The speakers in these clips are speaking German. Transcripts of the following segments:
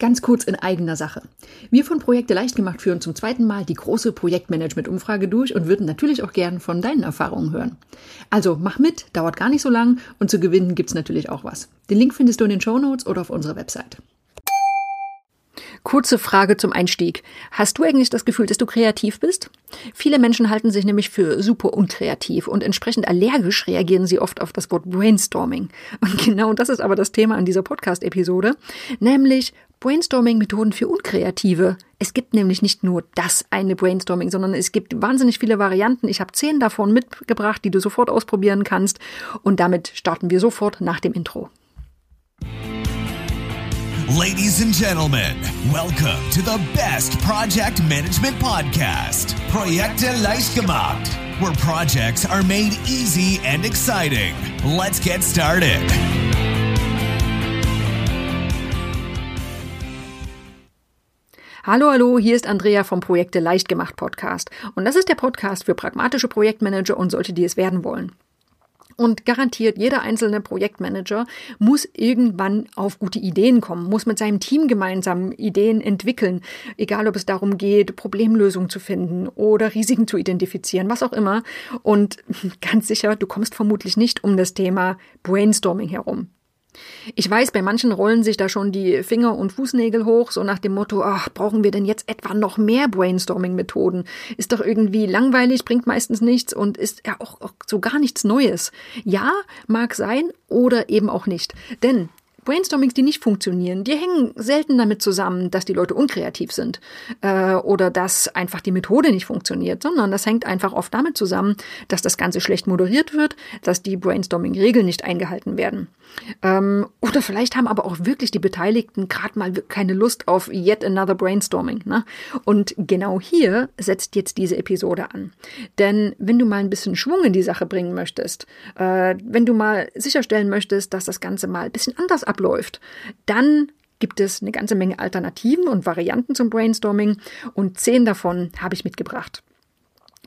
Ganz kurz in eigener Sache. Wir von Projekte leicht gemacht führen zum zweiten Mal die große Projektmanagement-Umfrage durch und würden natürlich auch gern von deinen Erfahrungen hören. Also mach mit, dauert gar nicht so lang und zu gewinnen gibt's natürlich auch was. Den Link findest du in den Show Notes oder auf unserer Website. Kurze Frage zum Einstieg. Hast du eigentlich das Gefühl, dass du kreativ bist? Viele Menschen halten sich nämlich für super unkreativ und entsprechend allergisch reagieren sie oft auf das Wort Brainstorming. Und genau das ist aber das Thema an dieser Podcast-Episode, nämlich Brainstorming-Methoden für Unkreative. Es gibt nämlich nicht nur das eine Brainstorming, sondern es gibt wahnsinnig viele Varianten. Ich habe zehn davon mitgebracht, die du sofort ausprobieren kannst. Und damit starten wir sofort nach dem Intro. Ladies and gentlemen, welcome to the best project management podcast, Projekte leicht gemacht, where projects are made easy and exciting. Let's get started. Hallo, hallo, hier ist Andrea vom Projekte leicht gemacht Podcast. Und das ist der Podcast für pragmatische Projektmanager und solche, die es werden wollen. Und garantiert, jeder einzelne Projektmanager muss irgendwann auf gute Ideen kommen, muss mit seinem Team gemeinsam Ideen entwickeln, egal ob es darum geht, Problemlösungen zu finden oder Risiken zu identifizieren, was auch immer. Und ganz sicher, du kommst vermutlich nicht um das Thema Brainstorming herum. Ich weiß, bei manchen rollen sich da schon die Finger und Fußnägel hoch, so nach dem Motto, ach, brauchen wir denn jetzt etwa noch mehr Brainstorming-Methoden? Ist doch irgendwie langweilig, bringt meistens nichts und ist ja auch, auch so gar nichts Neues. Ja, mag sein oder eben auch nicht. Denn Brainstormings, die nicht funktionieren, die hängen selten damit zusammen, dass die Leute unkreativ sind äh, oder dass einfach die Methode nicht funktioniert, sondern das hängt einfach oft damit zusammen, dass das Ganze schlecht moderiert wird, dass die Brainstorming-Regeln nicht eingehalten werden. Ähm, oder vielleicht haben aber auch wirklich die Beteiligten gerade mal keine Lust auf yet another Brainstorming. Ne? Und genau hier setzt jetzt diese Episode an. Denn wenn du mal ein bisschen Schwung in die Sache bringen möchtest, äh, wenn du mal sicherstellen möchtest, dass das Ganze mal ein bisschen anders abläuft, dann gibt es eine ganze Menge Alternativen und Varianten zum Brainstorming und zehn davon habe ich mitgebracht.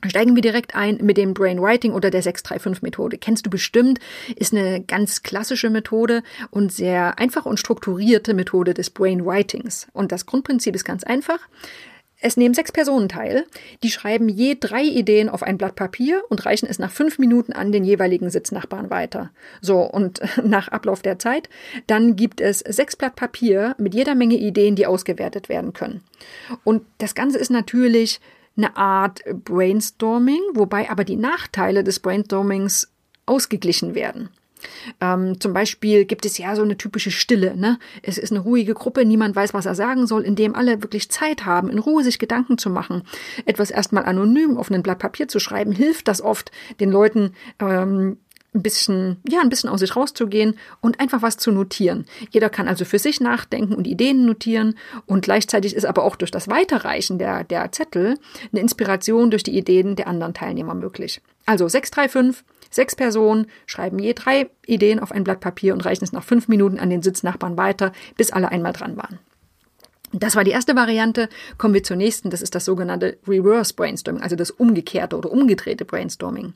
Steigen wir direkt ein mit dem Brainwriting oder der 635-Methode. Kennst du bestimmt, ist eine ganz klassische Methode und sehr einfach und strukturierte Methode des Brainwritings. Und das Grundprinzip ist ganz einfach. Es nehmen sechs Personen teil, die schreiben je drei Ideen auf ein Blatt Papier und reichen es nach fünf Minuten an den jeweiligen Sitznachbarn weiter. So, und nach Ablauf der Zeit, dann gibt es sechs Blatt Papier mit jeder Menge Ideen, die ausgewertet werden können. Und das Ganze ist natürlich eine Art Brainstorming, wobei aber die Nachteile des Brainstormings ausgeglichen werden. Ähm, zum Beispiel gibt es ja so eine typische Stille. Ne? Es ist eine ruhige Gruppe, niemand weiß, was er sagen soll, indem alle wirklich Zeit haben, in Ruhe sich Gedanken zu machen. Etwas erstmal anonym auf ein Blatt Papier zu schreiben, hilft das oft den Leuten, ähm, ein bisschen, ja, ein bisschen aus sich rauszugehen und einfach was zu notieren. Jeder kann also für sich nachdenken und Ideen notieren und gleichzeitig ist aber auch durch das Weiterreichen der, der Zettel eine Inspiration durch die Ideen der anderen Teilnehmer möglich. Also 635, sechs Personen schreiben je drei Ideen auf ein Blatt Papier und reichen es nach fünf Minuten an den Sitznachbarn weiter, bis alle einmal dran waren. Das war die erste Variante. Kommen wir zur nächsten. Das ist das sogenannte Reverse Brainstorming, also das umgekehrte oder umgedrehte Brainstorming.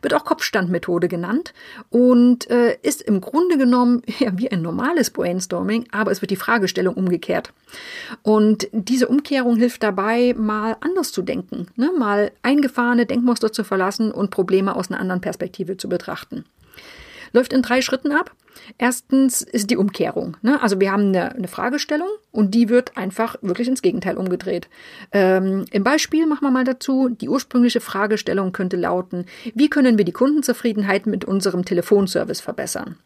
Wird auch Kopfstandmethode genannt und äh, ist im Grunde genommen ja, wie ein normales Brainstorming, aber es wird die Fragestellung umgekehrt. Und diese Umkehrung hilft dabei, mal anders zu denken, ne? mal eingefahrene Denkmuster zu verlassen und Probleme aus einer anderen Perspektive zu betrachten. Läuft in drei Schritten ab. Erstens ist die Umkehrung. Ne? Also wir haben eine, eine, Fragestellung und die wird einfach wirklich ins Gegenteil umgedreht. Ähm, Im Beispiel machen wir mal dazu, die ursprüngliche Fragestellung könnte lauten, wie können wir die Kundenzufriedenheit mit unserem Telefonservice verbessern?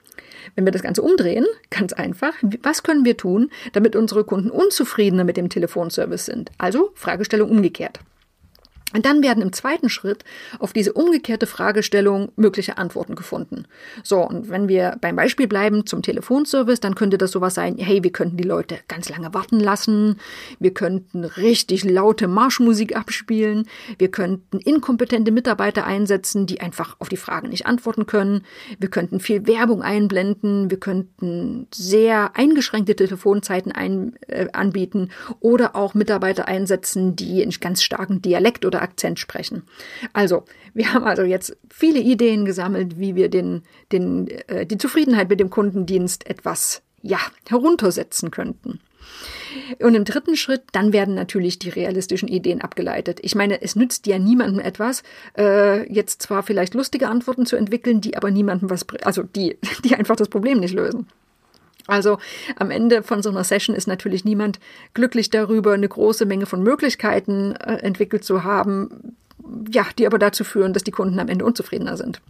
Wenn wir das Ganze umdrehen, ganz einfach, was können wir tun, damit unsere Kunden unzufriedener mit dem Telefonservice sind? Also Fragestellung umgekehrt. Und dann werden im zweiten Schritt auf diese umgekehrte Fragestellung mögliche Antworten gefunden. So, und wenn wir beim Beispiel bleiben zum Telefonservice, dann könnte das sowas sein, hey, wir könnten die Leute ganz lange warten lassen, wir könnten richtig laute Marschmusik abspielen, wir könnten inkompetente Mitarbeiter einsetzen, die einfach auf die Fragen nicht antworten können, wir könnten viel Werbung einblenden, wir könnten sehr eingeschränkte Telefonzeiten ein, äh, anbieten oder auch Mitarbeiter einsetzen, die in ganz starken Dialekt oder Akzent sprechen. Also, wir haben also jetzt viele Ideen gesammelt, wie wir den, den, äh, die Zufriedenheit mit dem Kundendienst etwas, ja, heruntersetzen könnten. Und im dritten Schritt, dann werden natürlich die realistischen Ideen abgeleitet. Ich meine, es nützt ja niemandem etwas, äh, jetzt zwar vielleicht lustige Antworten zu entwickeln, die aber niemandem was, also die, die einfach das Problem nicht lösen. Also am Ende von so einer Session ist natürlich niemand glücklich darüber, eine große Menge von Möglichkeiten äh, entwickelt zu haben, ja, die aber dazu führen, dass die Kunden am Ende unzufriedener sind.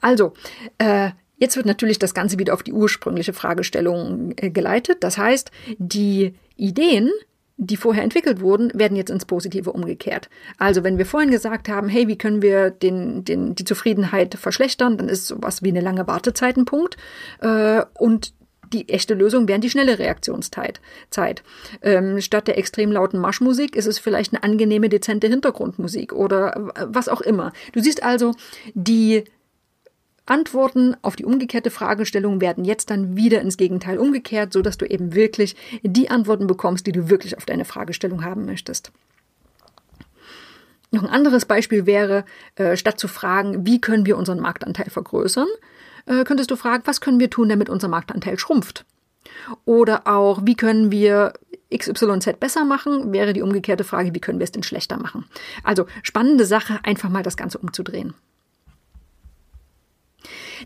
Also, äh, jetzt wird natürlich das Ganze wieder auf die ursprüngliche Fragestellung äh, geleitet. Das heißt, die Ideen, die vorher entwickelt wurden, werden jetzt ins Positive umgekehrt. Also wenn wir vorhin gesagt haben, hey, wie können wir den, den, die Zufriedenheit verschlechtern, dann ist sowas wie eine lange Wartezeit ein Punkt. Äh, und die echte Lösung wäre die schnelle Reaktionszeit. Zeit. Ähm, statt der extrem lauten Marschmusik ist es vielleicht eine angenehme, dezente Hintergrundmusik oder was auch immer. Du siehst also, die Antworten auf die umgekehrte Fragestellung werden jetzt dann wieder ins Gegenteil umgekehrt, so dass du eben wirklich die Antworten bekommst, die du wirklich auf deine Fragestellung haben möchtest. Noch ein anderes Beispiel wäre, äh, statt zu fragen, wie können wir unseren Marktanteil vergrößern, äh, könntest du fragen, was können wir tun, damit unser Marktanteil schrumpft? Oder auch, wie können wir XYZ besser machen, wäre die umgekehrte Frage, wie können wir es denn schlechter machen? Also spannende Sache, einfach mal das Ganze umzudrehen.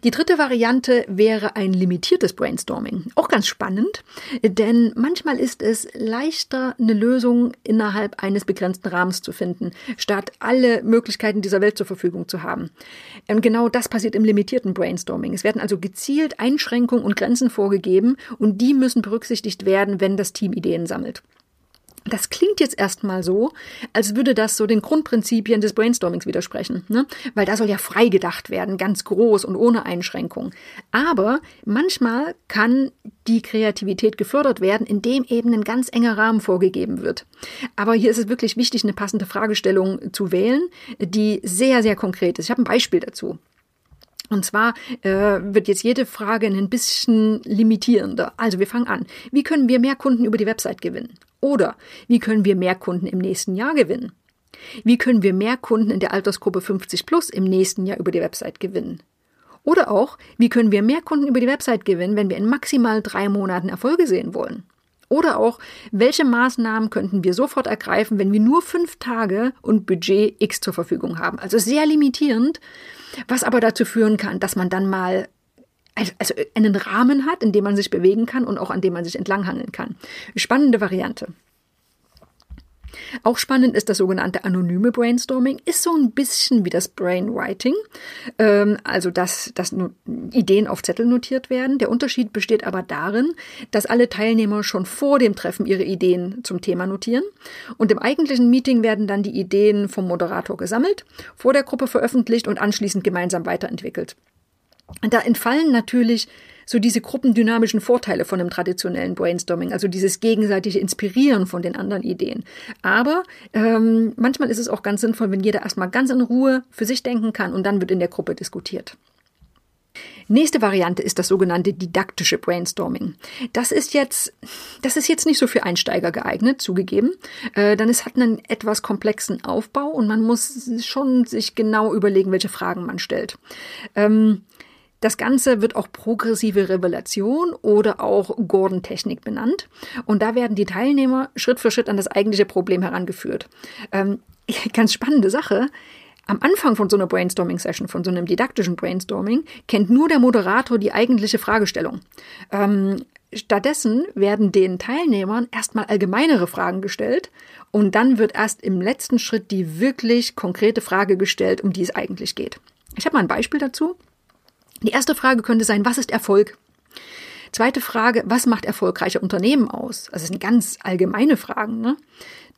Die dritte Variante wäre ein limitiertes Brainstorming. Auch ganz spannend, denn manchmal ist es leichter, eine Lösung innerhalb eines begrenzten Rahmens zu finden, statt alle Möglichkeiten dieser Welt zur Verfügung zu haben. Und genau das passiert im limitierten Brainstorming. Es werden also gezielt Einschränkungen und Grenzen vorgegeben und die müssen berücksichtigt werden, wenn das Team Ideen sammelt. Das klingt jetzt erstmal so, als würde das so den Grundprinzipien des Brainstormings widersprechen, ne? weil da soll ja frei gedacht werden, ganz groß und ohne Einschränkung. Aber manchmal kann die Kreativität gefördert werden, indem eben ein ganz enger Rahmen vorgegeben wird. Aber hier ist es wirklich wichtig, eine passende Fragestellung zu wählen, die sehr, sehr konkret ist. Ich habe ein Beispiel dazu. Und zwar äh, wird jetzt jede Frage ein bisschen limitierender. Also wir fangen an. Wie können wir mehr Kunden über die Website gewinnen? Oder wie können wir mehr Kunden im nächsten Jahr gewinnen? Wie können wir mehr Kunden in der Altersgruppe 50 plus im nächsten Jahr über die Website gewinnen? Oder auch, wie können wir mehr Kunden über die Website gewinnen, wenn wir in maximal drei Monaten Erfolge sehen wollen? Oder auch, welche Maßnahmen könnten wir sofort ergreifen, wenn wir nur fünf Tage und Budget X zur Verfügung haben? Also sehr limitierend, was aber dazu führen kann, dass man dann mal also einen Rahmen hat, in dem man sich bewegen kann und auch an dem man sich entlanghangeln kann. Spannende Variante. Auch spannend ist das sogenannte anonyme Brainstorming, ist so ein bisschen wie das Brainwriting, ähm, also dass, dass Ideen auf Zettel notiert werden. Der Unterschied besteht aber darin, dass alle Teilnehmer schon vor dem Treffen ihre Ideen zum Thema notieren und im eigentlichen Meeting werden dann die Ideen vom Moderator gesammelt, vor der Gruppe veröffentlicht und anschließend gemeinsam weiterentwickelt. Da entfallen natürlich so diese gruppendynamischen Vorteile von einem traditionellen Brainstorming, also dieses gegenseitige Inspirieren von den anderen Ideen. Aber ähm, manchmal ist es auch ganz sinnvoll, wenn jeder erstmal ganz in Ruhe für sich denken kann und dann wird in der Gruppe diskutiert. Nächste Variante ist das sogenannte didaktische Brainstorming. Das ist jetzt, das ist jetzt nicht so für Einsteiger geeignet, zugegeben. Äh, denn es hat einen etwas komplexen Aufbau und man muss schon sich genau überlegen, welche Fragen man stellt. Ähm, das Ganze wird auch progressive Revelation oder auch Gordon-Technik benannt. Und da werden die Teilnehmer Schritt für Schritt an das eigentliche Problem herangeführt. Ähm, ganz spannende Sache. Am Anfang von so einer Brainstorming-Session, von so einem didaktischen Brainstorming, kennt nur der Moderator die eigentliche Fragestellung. Ähm, stattdessen werden den Teilnehmern erstmal allgemeinere Fragen gestellt und dann wird erst im letzten Schritt die wirklich konkrete Frage gestellt, um die es eigentlich geht. Ich habe mal ein Beispiel dazu. Die erste Frage könnte sein, was ist Erfolg? Zweite Frage, was macht erfolgreiche Unternehmen aus? Also das sind ganz allgemeine Fragen. Ne?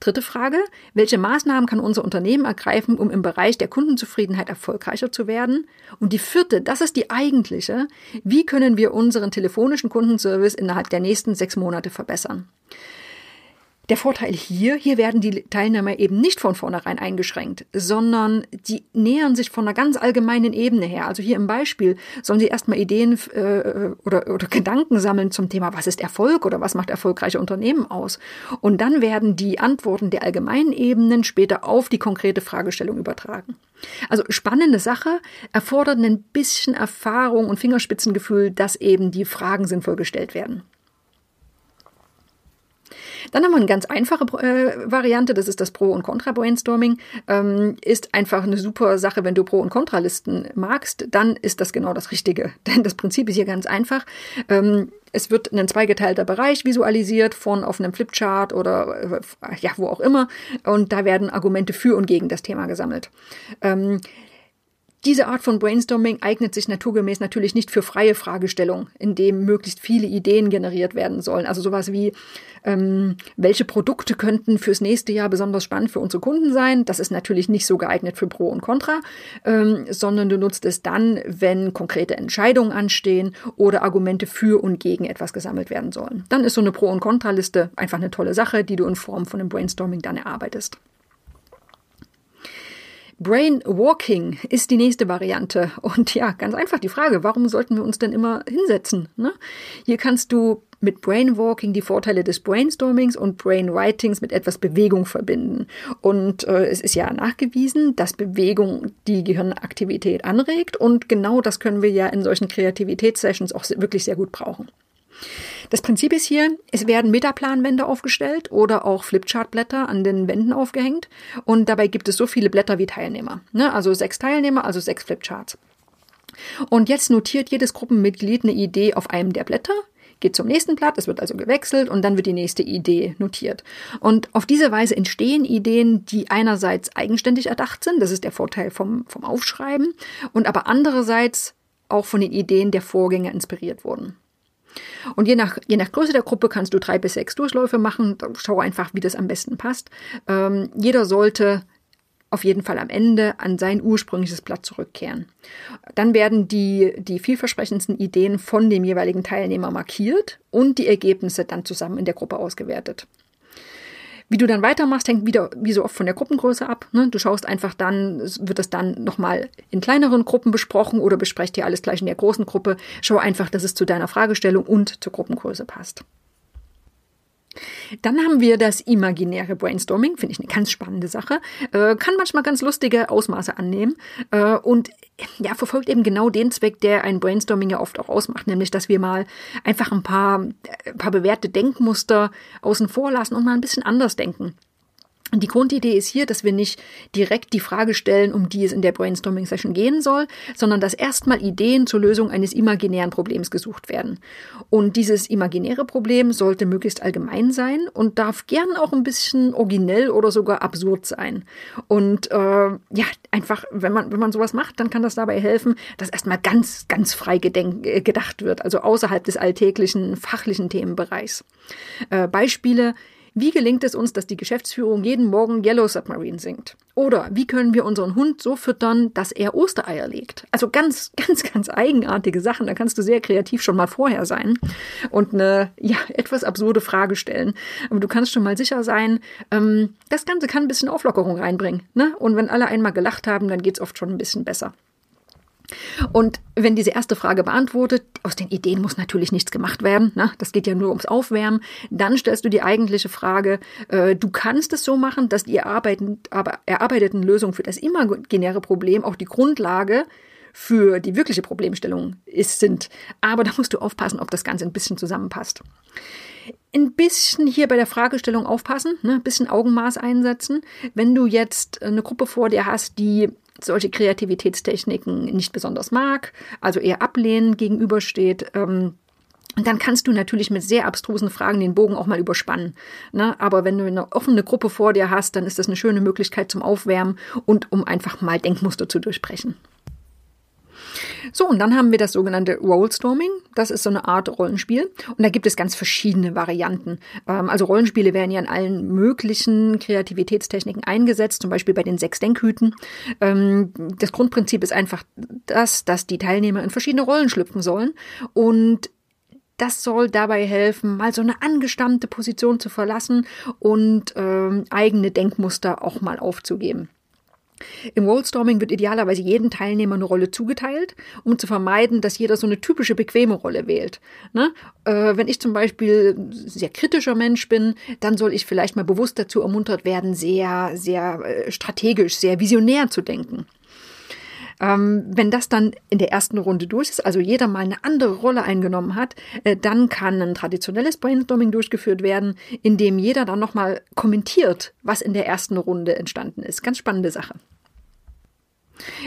Dritte Frage, welche Maßnahmen kann unser Unternehmen ergreifen, um im Bereich der Kundenzufriedenheit erfolgreicher zu werden? Und die vierte, das ist die eigentliche, wie können wir unseren telefonischen Kundenservice innerhalb der nächsten sechs Monate verbessern? Der Vorteil hier, hier werden die Teilnehmer eben nicht von vornherein eingeschränkt, sondern die nähern sich von einer ganz allgemeinen Ebene her. Also hier im Beispiel sollen sie erstmal Ideen äh, oder, oder Gedanken sammeln zum Thema, was ist Erfolg oder was macht erfolgreiche Unternehmen aus. Und dann werden die Antworten der allgemeinen Ebenen später auf die konkrete Fragestellung übertragen. Also spannende Sache, erfordert ein bisschen Erfahrung und Fingerspitzengefühl, dass eben die Fragen sinnvoll gestellt werden. Dann haben wir eine ganz einfache äh, Variante, das ist das Pro- und Contra-Brainstorming. Ähm, ist einfach eine super Sache, wenn du Pro- und Kontralisten magst, dann ist das genau das Richtige. Denn das Prinzip ist hier ganz einfach. Ähm, es wird ein zweigeteilter Bereich visualisiert von auf einem Flipchart oder äh, ja, wo auch immer. Und da werden Argumente für und gegen das Thema gesammelt. Ähm, diese Art von Brainstorming eignet sich naturgemäß natürlich nicht für freie Fragestellungen, in dem möglichst viele Ideen generiert werden sollen. Also sowas wie, ähm, welche Produkte könnten fürs nächste Jahr besonders spannend für unsere Kunden sein? Das ist natürlich nicht so geeignet für Pro und Contra, ähm, sondern du nutzt es dann, wenn konkrete Entscheidungen anstehen oder Argumente für und gegen etwas gesammelt werden sollen. Dann ist so eine Pro- und Contra-Liste einfach eine tolle Sache, die du in Form von einem Brainstorming dann erarbeitest. Brain Walking ist die nächste Variante. Und ja, ganz einfach die Frage, warum sollten wir uns denn immer hinsetzen? Ne? Hier kannst du mit Brain Walking die Vorteile des Brainstormings und Brain Writings mit etwas Bewegung verbinden. Und äh, es ist ja nachgewiesen, dass Bewegung die Gehirnaktivität anregt. Und genau das können wir ja in solchen Kreativitätssessions auch wirklich sehr gut brauchen. Das Prinzip ist hier, es werden Metaplanwände aufgestellt oder auch Flipchartblätter an den Wänden aufgehängt und dabei gibt es so viele Blätter wie Teilnehmer. Ne? Also sechs Teilnehmer, also sechs Flipcharts. Und jetzt notiert jedes Gruppenmitglied eine Idee auf einem der Blätter, geht zum nächsten Blatt, es wird also gewechselt und dann wird die nächste Idee notiert. Und auf diese Weise entstehen Ideen, die einerseits eigenständig erdacht sind, das ist der Vorteil vom, vom Aufschreiben, und aber andererseits auch von den Ideen der Vorgänger inspiriert wurden. Und je nach, je nach Größe der Gruppe kannst du drei bis sechs Durchläufe machen. Schau einfach, wie das am besten passt. Ähm, jeder sollte auf jeden Fall am Ende an sein ursprüngliches Blatt zurückkehren. Dann werden die, die vielversprechendsten Ideen von dem jeweiligen Teilnehmer markiert und die Ergebnisse dann zusammen in der Gruppe ausgewertet. Wie du dann weitermachst, hängt wieder wie so oft von der Gruppengröße ab. Ne? Du schaust einfach dann, wird das dann nochmal in kleineren Gruppen besprochen oder besprecht dir alles gleich in der großen Gruppe. Schau einfach, dass es zu deiner Fragestellung und zur Gruppengröße passt. Dann haben wir das imaginäre Brainstorming, finde ich eine ganz spannende Sache, äh, kann manchmal ganz lustige Ausmaße annehmen äh, und ja, verfolgt eben genau den Zweck, der ein Brainstorming ja oft auch ausmacht, nämlich dass wir mal einfach ein paar, ein äh, paar bewährte Denkmuster außen vor lassen und mal ein bisschen anders denken. Die Grundidee ist hier, dass wir nicht direkt die Frage stellen, um die es in der Brainstorming-Session gehen soll, sondern dass erstmal Ideen zur Lösung eines imaginären Problems gesucht werden. Und dieses imaginäre Problem sollte möglichst allgemein sein und darf gern auch ein bisschen originell oder sogar absurd sein. Und äh, ja, einfach, wenn man, wenn man sowas macht, dann kann das dabei helfen, dass erstmal ganz, ganz frei äh, gedacht wird, also außerhalb des alltäglichen fachlichen Themenbereichs. Äh, Beispiele wie gelingt es uns, dass die Geschäftsführung jeden Morgen Yellow Submarine singt? Oder wie können wir unseren Hund so füttern, dass er Ostereier legt? Also ganz, ganz, ganz eigenartige Sachen. Da kannst du sehr kreativ schon mal vorher sein und eine ja, etwas absurde Frage stellen. Aber du kannst schon mal sicher sein, ähm, das Ganze kann ein bisschen Auflockerung reinbringen. Ne? Und wenn alle einmal gelacht haben, dann geht's oft schon ein bisschen besser. Und wenn diese erste Frage beantwortet, aus den Ideen muss natürlich nichts gemacht werden, ne? das geht ja nur ums Aufwärmen, dann stellst du die eigentliche Frage, äh, du kannst es so machen, dass die erarbeiteten, aber erarbeiteten Lösungen für das imaginäre Problem auch die Grundlage für die wirkliche Problemstellung ist, sind. Aber da musst du aufpassen, ob das Ganze ein bisschen zusammenpasst. Ein bisschen hier bei der Fragestellung aufpassen, ne? ein bisschen Augenmaß einsetzen. Wenn du jetzt eine Gruppe vor dir hast, die solche Kreativitätstechniken nicht besonders mag, also eher ablehnend gegenübersteht, ähm, und dann kannst du natürlich mit sehr abstrusen Fragen den Bogen auch mal überspannen. Ne? Aber wenn du eine offene Gruppe vor dir hast, dann ist das eine schöne Möglichkeit zum Aufwärmen und um einfach mal Denkmuster zu durchbrechen. So, und dann haben wir das sogenannte Rollstorming. Das ist so eine Art Rollenspiel. Und da gibt es ganz verschiedene Varianten. Ähm, also Rollenspiele werden ja in allen möglichen Kreativitätstechniken eingesetzt, zum Beispiel bei den sechs Denkhüten. Ähm, das Grundprinzip ist einfach das, dass die Teilnehmer in verschiedene Rollen schlüpfen sollen. Und das soll dabei helfen, mal so eine angestammte Position zu verlassen und ähm, eigene Denkmuster auch mal aufzugeben. Im Rollstorming wird idealerweise jedem Teilnehmer eine Rolle zugeteilt, um zu vermeiden, dass jeder so eine typische bequeme Rolle wählt. Ne? Äh, wenn ich zum Beispiel sehr kritischer Mensch bin, dann soll ich vielleicht mal bewusst dazu ermuntert werden, sehr, sehr äh, strategisch, sehr visionär zu denken. Ähm, wenn das dann in der ersten Runde durch ist, also jeder mal eine andere Rolle eingenommen hat, äh, dann kann ein traditionelles Brainstorming durchgeführt werden, in dem jeder dann nochmal kommentiert, was in der ersten Runde entstanden ist. Ganz spannende Sache.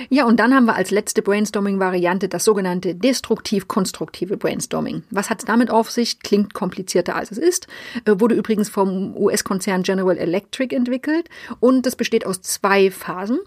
Ja, und dann haben wir als letzte Brainstorming-Variante das sogenannte destruktiv-konstruktive Brainstorming. Was hat es damit auf sich? Klingt komplizierter als es ist. Äh, wurde übrigens vom US-Konzern General Electric entwickelt und es besteht aus zwei Phasen.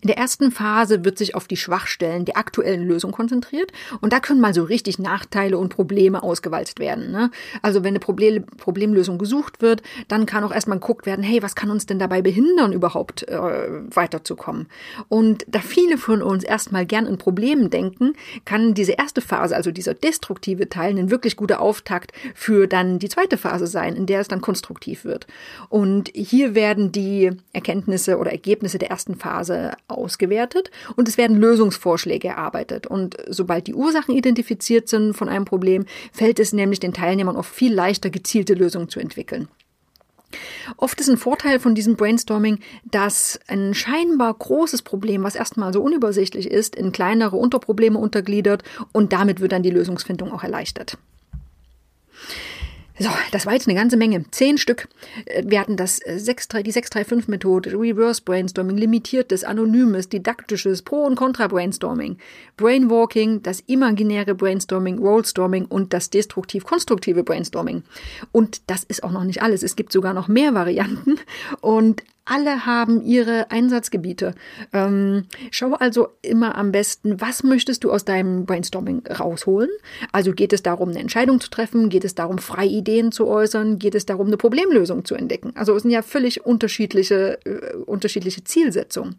In der ersten Phase wird sich auf die Schwachstellen der aktuellen Lösung konzentriert und da können mal so richtig Nachteile und Probleme ausgewalzt werden. Ne? Also wenn eine Problem Problemlösung gesucht wird, dann kann auch erstmal geguckt werden, hey, was kann uns denn dabei behindern, überhaupt äh, weiterzukommen? Und da viele von uns erstmal gern in Problemen denken, kann diese erste Phase, also dieser destruktive Teil, ein wirklich guter Auftakt für dann die zweite Phase sein, in der es dann konstruktiv wird. Und hier werden die Erkenntnisse oder Ergebnisse der ersten Phase ausgewertet und es werden Lösungsvorschläge erarbeitet. Und sobald die Ursachen identifiziert sind von einem Problem, fällt es nämlich den Teilnehmern oft viel leichter, gezielte Lösungen zu entwickeln. Oft ist ein Vorteil von diesem Brainstorming, dass ein scheinbar großes Problem, was erstmal so unübersichtlich ist, in kleinere Unterprobleme untergliedert und damit wird dann die Lösungsfindung auch erleichtert. So, das war jetzt eine ganze Menge. Zehn Stück. Äh, wir hatten das 6, äh, die 635-Methode, Reverse Brainstorming, limitiertes, anonymes, didaktisches, Pro- und Contra-Brainstorming, Brainwalking, das imaginäre Brainstorming, Rollstorming und das destruktiv-konstruktive Brainstorming. Und das ist auch noch nicht alles. Es gibt sogar noch mehr Varianten. Und alle haben ihre Einsatzgebiete. Ähm, schau also immer am besten, was möchtest du aus deinem Brainstorming rausholen? Also geht es darum, eine Entscheidung zu treffen? Geht es darum, freie Ideen zu äußern? Geht es darum, eine Problemlösung zu entdecken? Also es sind ja völlig unterschiedliche, äh, unterschiedliche Zielsetzungen.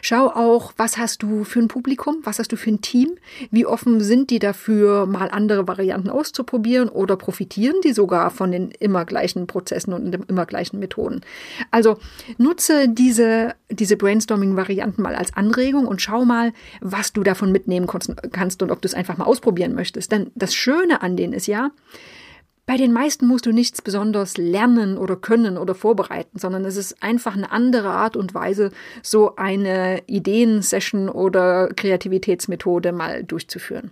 Schau auch, was hast du für ein Publikum? Was hast du für ein Team? Wie offen sind die dafür, mal andere Varianten auszuprobieren oder profitieren die sogar von den immer gleichen Prozessen und den immer gleichen Methoden? Also nutze diese, diese Brainstorming-Varianten mal als Anregung und schau mal, was du davon mitnehmen kannst und ob du es einfach mal ausprobieren möchtest. Denn das Schöne an denen ist ja, bei den meisten musst du nichts besonders lernen oder können oder vorbereiten, sondern es ist einfach eine andere Art und Weise, so eine Ideensession oder Kreativitätsmethode mal durchzuführen.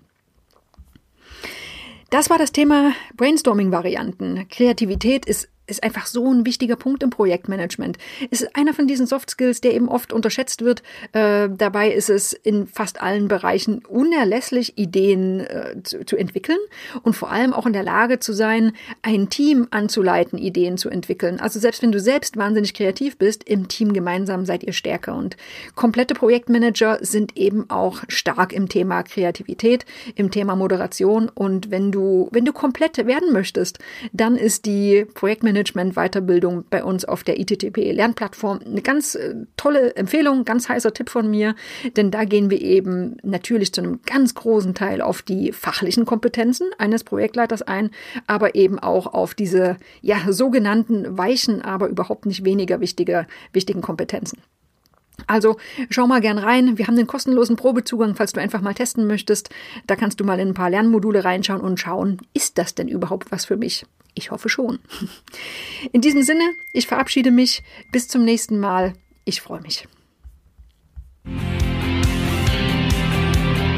Das war das Thema Brainstorming-Varianten. Kreativität ist ist einfach so ein wichtiger Punkt im Projektmanagement. Ist einer von diesen Soft Skills, der eben oft unterschätzt wird. Äh, dabei ist es in fast allen Bereichen unerlässlich, Ideen äh, zu, zu, entwickeln und vor allem auch in der Lage zu sein, ein Team anzuleiten, Ideen zu entwickeln. Also selbst wenn du selbst wahnsinnig kreativ bist, im Team gemeinsam seid ihr stärker. Und komplette Projektmanager sind eben auch stark im Thema Kreativität, im Thema Moderation. Und wenn du, wenn du komplett werden möchtest, dann ist die Projektmanager Management-Weiterbildung bei uns auf der ITTP Lernplattform. Eine ganz äh, tolle Empfehlung, ganz heißer Tipp von mir, denn da gehen wir eben natürlich zu einem ganz großen Teil auf die fachlichen Kompetenzen eines Projektleiters ein, aber eben auch auf diese ja sogenannten weichen, aber überhaupt nicht weniger wichtige, wichtigen Kompetenzen. Also schau mal gern rein. Wir haben den kostenlosen Probezugang, falls du einfach mal testen möchtest. Da kannst du mal in ein paar Lernmodule reinschauen und schauen, ist das denn überhaupt was für mich? Ich hoffe schon. In diesem Sinne, ich verabschiede mich. Bis zum nächsten Mal. Ich freue mich.